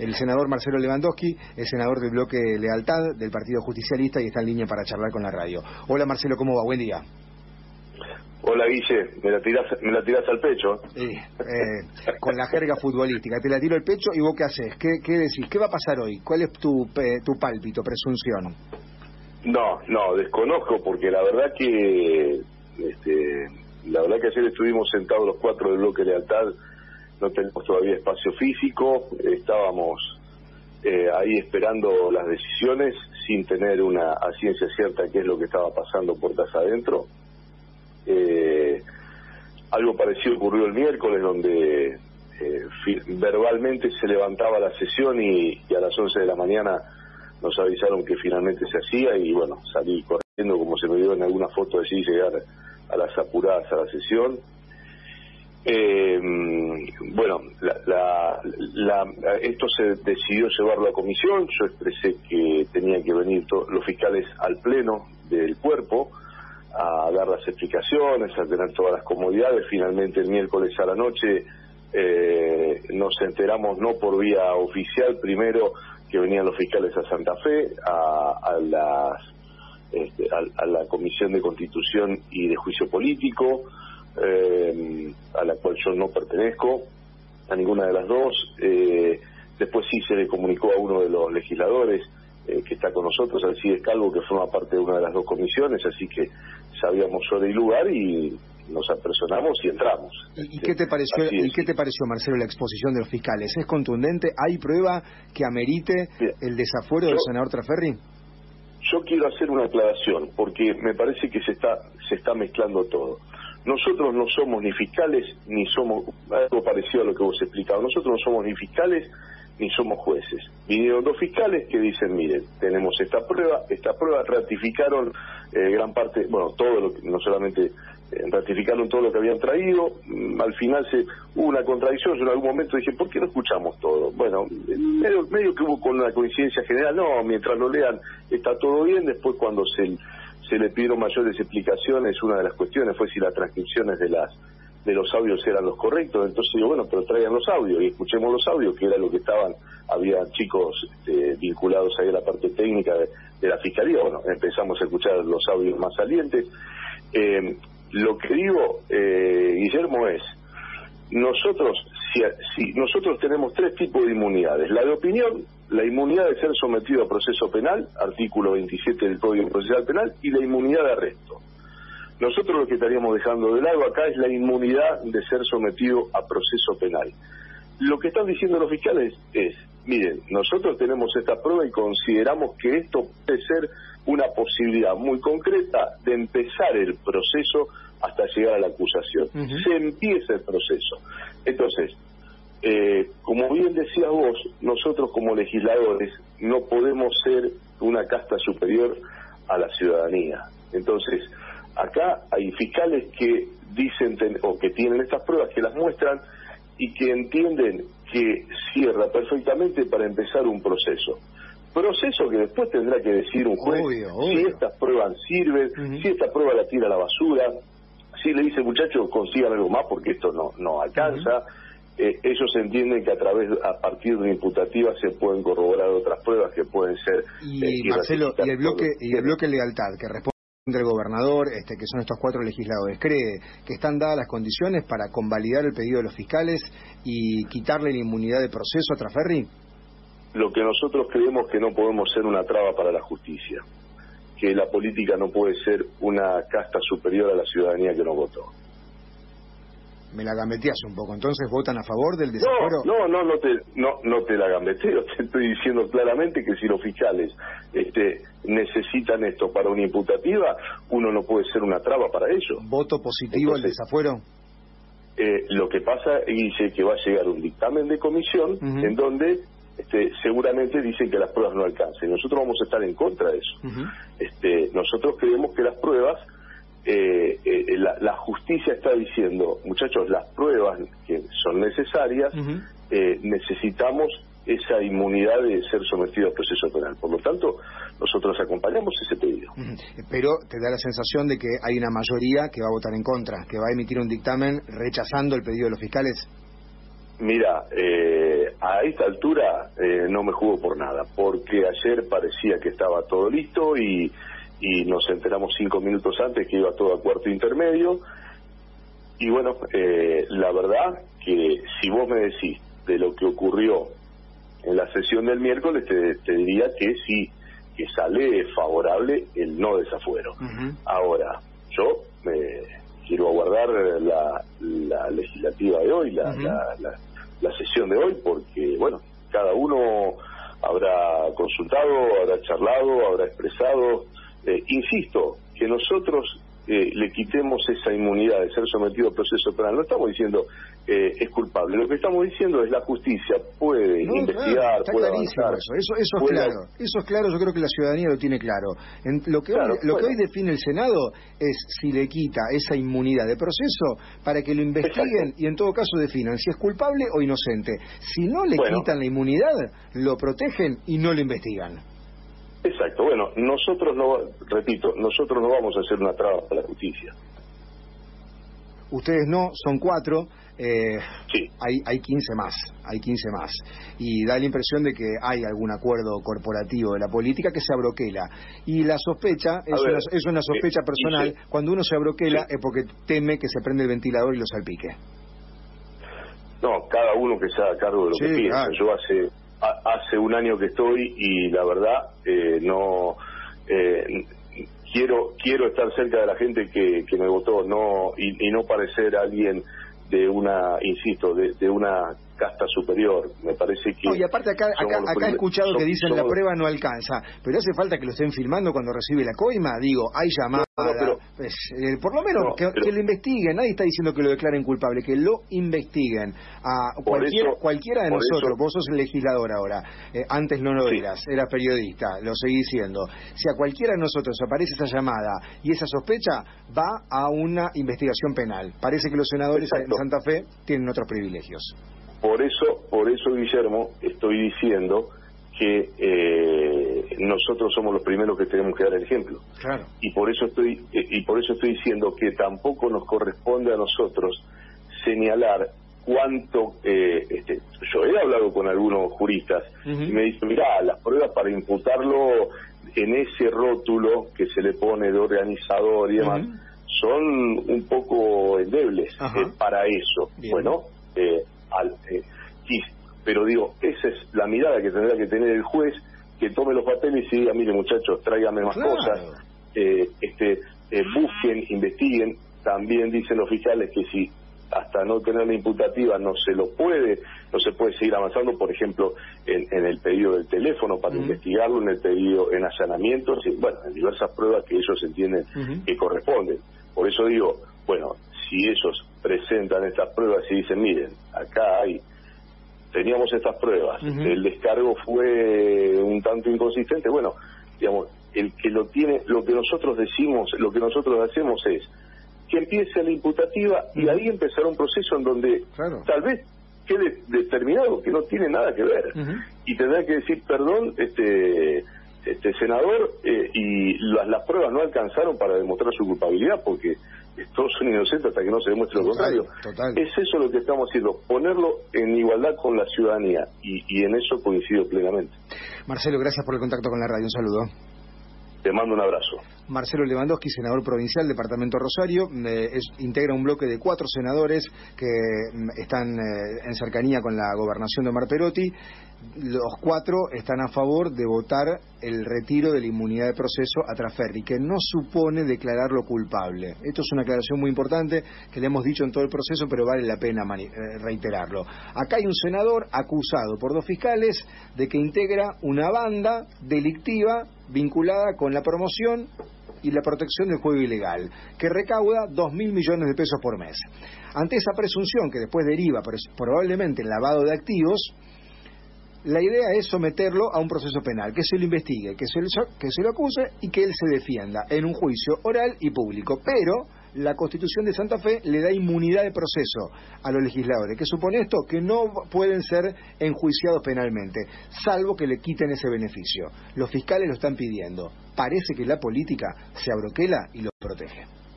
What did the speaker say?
El senador Marcelo Lewandowski es senador del bloque Lealtad del Partido Justicialista y está en línea para charlar con la radio. Hola Marcelo, ¿cómo va? Buen día. Hola Guille, me la tirás, me la tirás al pecho. Sí, eh, con la jerga futbolística. Te la tiro al pecho y vos qué haces? ¿Qué, qué decís? ¿Qué va a pasar hoy? ¿Cuál es tu, tu pálpito, presunción? No, no, desconozco porque la verdad que este, la verdad que ayer estuvimos sentados los cuatro del bloque Lealtad, no tenemos todavía espacio físico, estábamos eh, ahí esperando las decisiones sin tener una a ciencia cierta qué es lo que estaba pasando puertas adentro. Eh, algo parecido ocurrió el miércoles donde eh, verbalmente se levantaba la sesión y, a las 11 de la mañana nos avisaron que finalmente se hacía y bueno, salí corriendo como se me dio en alguna foto así llegar a las apuradas a la sesión. Bueno, la, la, esto se decidió llevarlo a comisión, yo expresé que tenían que venir los fiscales al pleno del cuerpo a dar las explicaciones, a tener todas las comodidades. Finalmente el miércoles a la noche eh, nos enteramos, no por vía oficial, primero que venían los fiscales a Santa Fe, a, a las este, a, la Comisión de Constitución y de Juicio Político, eh, a la cual yo no pertenezco, a ninguna de las dos. Eh, después sí se le comunicó a uno de los legisladores eh, que está con nosotros, al CIDES Calvo, que forma parte de una de las dos comisiones, así que sabíamos hora y lugar y nos apersonamos y entramos. ¿Y, qué te pareció, ¿y qué te pareció, Marcelo, la exposición de los fiscales? ¿Es contundente? ¿Hay prueba que amerite el desafuero del senador Traferri? yo quiero hacer una aclaración porque me parece que se está se está mezclando todo. Nosotros no somos ni fiscales ni somos algo parecido a lo que vos explicabas. Nosotros no somos ni fiscales ni somos jueces. Vinieron dos fiscales que dicen, miren, tenemos esta prueba, esta prueba ratificaron eh, gran parte, bueno, todo lo que, no solamente eh, ratificaron todo lo que habían traído, mm, al final se hubo una contradicción, yo en algún momento dije, ¿por qué no escuchamos todo? Bueno, medio, medio que hubo con una coincidencia general, no, mientras lo lean está todo bien, después cuando se, se le pidieron mayores explicaciones, una de las cuestiones fue si las transcripciones de las de los audios eran los correctos, entonces digo, bueno, pero traigan los audios y escuchemos los audios, que era lo que estaban, había chicos este, vinculados ahí a la parte técnica de, la Fiscalía, bueno, empezamos a escuchar los audios más salientes. Eh, lo que digo, eh, Guillermo, es, nosotros, si, si, nosotros tenemos tres tipos de inmunidades. La de opinión, la inmunidad de ser sometido a proceso penal, artículo 27 del Código Procesal Penal, y la inmunidad de arresto. Nosotros lo que estaríamos dejando de lado acá es la inmunidad de ser sometido a proceso penal. Lo que están diciendo los fiscales es, miren, nosotros tenemos esta prueba y consideramos que esto puede ser una posibilidad muy concreta de empezar el proceso hasta llegar a la acusación. Se empieza el proceso. Entonces, eh, como bien decías vos, nosotros como legisladores no podemos ser una casta superior a la ciudadanía. Entonces, acá hay fiscales que dicen o que tienen estas pruebas, que las muestran y que entienden que cierra perfectamente para empezar un proceso. Proceso que después tendrá que decir un juez si estas pruebas sirven, si esta prueba la tira a la basura, si le dice muchachos consigan algo más porque esto no, no alcanza. Eh, ellos entienden que a través a partir de una imputativa se pueden corroborar otras pruebas que pueden ser y eh, Marcelo y el bloque y el bloque lealtad que responde el gobernador, este, que son estos cuatro legisladores, cree que están dadas las condiciones para convalidar el pedido de los fiscales y quitarle la inmunidad de proceso a Traferri? Lo que nosotros creemos que no podemos ser una traba para la justicia, que la política no puede ser una casta superior a la ciudadanía que nos votó me la gambeteas un poco. Entonces, ¿votan a favor del desafuero? No, no, no, no te, no, no te la gambeteo. Te estoy diciendo claramente que si los fiscales este, necesitan esto para una imputativa, uno no puede ser una traba para ello. ¿Voto positivo al desafuero? Eh, lo que pasa, dice que va a llegar un dictamen de comisión en donde este, seguramente dicen que las pruebas no alcanzan. Nosotros vamos a estar en contra de eso. este, nosotros creemos que las pruebas eh, la, justicia está diciendo, muchachos, las pruebas que son necesarias, eh, necesitamos esa inmunidad de ser sometido al proceso penal. Por lo tanto, nosotros acompañamos ese pedido. Pero te da la sensación de que hay una mayoría que va a votar en contra, que va a emitir un dictamen rechazando el pedido de los fiscales. Mira, eh, a esta altura eh, no me jugo por nada, porque ayer parecía que estaba todo listo y, y nos enteramos cinco minutos antes que iba todo a cuarto intermedio. Y bueno, eh, la verdad que si vos me decís de lo que ocurrió en la sesión del miércoles, te, diría que sí, que sale favorable el no desafuero. Ahora, yo me quiero aguardar la, la legislativa de hoy, la, la la sesión de hoy porque, bueno, cada uno habrá consultado, habrá charlado, habrá expresado. Eh, insisto, que nosotros eh, le quitemos esa inmunidad de ser sometido a proceso penal. No estamos diciendo eh, es culpable. Lo que estamos diciendo es la justicia puede investigar, puede avanzar, eso. Eso, es claro. Eso es claro. Yo creo que la ciudadanía lo tiene claro. lo que hoy, lo que hoy define el Senado es si le quita esa inmunidad de proceso para que lo investiguen y en todo caso definan si es culpable o inocente. Si no le quitan la inmunidad, lo protegen y no lo investigan. Exacto. Bueno, nosotros no, repito, nosotros no vamos a hacer una traba para la justicia. Ustedes no, son cuatro. Eh, sí. hay, hay 15 más, hay 15 más. Y da la impresión de que hay algún acuerdo corporativo de la política que se abroquela. Y la sospecha, es, una, es una sospecha personal, cuando uno se abroquela es porque teme que se prende el ventilador y lo salpique. No, cada uno que se haga cargo de lo que piensa. Yo hace hace un año que estoy y la verdad eh, no eh, quiero quiero estar cerca de la gente que, que me votó no y, no parecer alguien de una insisto de, de una casta superior. Me parece que. y aparte, acá, acá, he escuchado que dicen la prueba no alcanza, pero hace falta que lo estén filmando cuando recibe la coima. Digo, hay llamada. Pues, eh, por lo menos que, lo investiguen. Nadie está diciendo que lo declaren culpable, que lo investiguen. A cualquiera, cualquiera de nosotros, vos sos el legislador ahora, eh, antes no lo eras, eras periodista, lo seguís siendo. Si a cualquiera de nosotros aparece esa llamada y esa sospecha, va a una investigación penal. Parece que los senadores de Santa Fe tienen otros privilegios. Por eso, por eso, Guillermo, estoy diciendo que eh, nosotros somos los primeros que tenemos que dar el ejemplo. Claro. Y por eso estoy eh, y por eso estoy diciendo que tampoco nos corresponde a nosotros señalar cuánto eh, este, yo he hablado con algunos juristas y me dicen mira las pruebas para imputarlo en ese rótulo que se le pone de organizador y demás son un poco endebles para eso bueno eh, al, eh, pero digo, esa es la mirada que tendrá que tener el juez, que tome los papeles y diga, mire muchachos, tráigame más cosas, eh, este, eh, busquen, investiguen. También dicen los fiscales que si hasta no tener la imputativa no se lo puede, no se puede seguir avanzando, por ejemplo, en, el pedido del teléfono para investigarlo, en el pedido en allanamientos, y, bueno, en diversas pruebas que ellos entienden que corresponden. Por eso digo, bueno, si ellos presentan estas pruebas y dicen, miren, acá hay, teníamos estas pruebas, el descargo fue un tanto inconsistente, bueno, digamos, el que lo tiene, lo que nosotros decimos, lo que nosotros hacemos es que empiece la imputativa y ahí empezará un proceso en donde tal vez quede determinado que no tiene nada que ver. Y tendrá que decir perdón este este senador eh, y las, las pruebas no alcanzaron para demostrar su culpabilidad porque todos son inocentes hasta que no se demuestre lo contrario. Es eso lo que estamos haciendo, ponerlo en igualdad con la ciudadanía y, y en eso coincido plenamente. Marcelo, gracias por el contacto con la radio. Un saludo. Te mando un abrazo. Marcelo Lewandowski, senador provincial, Departamento Rosario, eh, integra un bloque de cuatro senadores que mm, están eh, en cercanía con la gobernación de Omar Perotti. Los cuatro están a favor de votar el retiro de la inmunidad de proceso a Traferri, que no supone declararlo culpable. Esto es una aclaración muy importante que le hemos dicho en todo el proceso, pero vale la pena eh, reiterarlo. Acá hay un senador acusado por dos fiscales de que integra una banda delictiva vinculada con la promoción y la protección del juego ilegal, que recauda 2.000 millones de pesos por mes. Ante esa presunción, que después deriva probablemente en lavado de activos, la idea es someterlo a un proceso penal, que se lo investigue, que se, que se lo acuse y que él se defienda en un juicio oral y público. Pero la Constitución de Santa Fe le da inmunidad de proceso a los legisladores. ¿Qué supone esto? Que no pueden ser enjuiciados penalmente, salvo que le quiten ese beneficio. Los fiscales lo están pidiendo. Parece que la política se abroquela y los protege.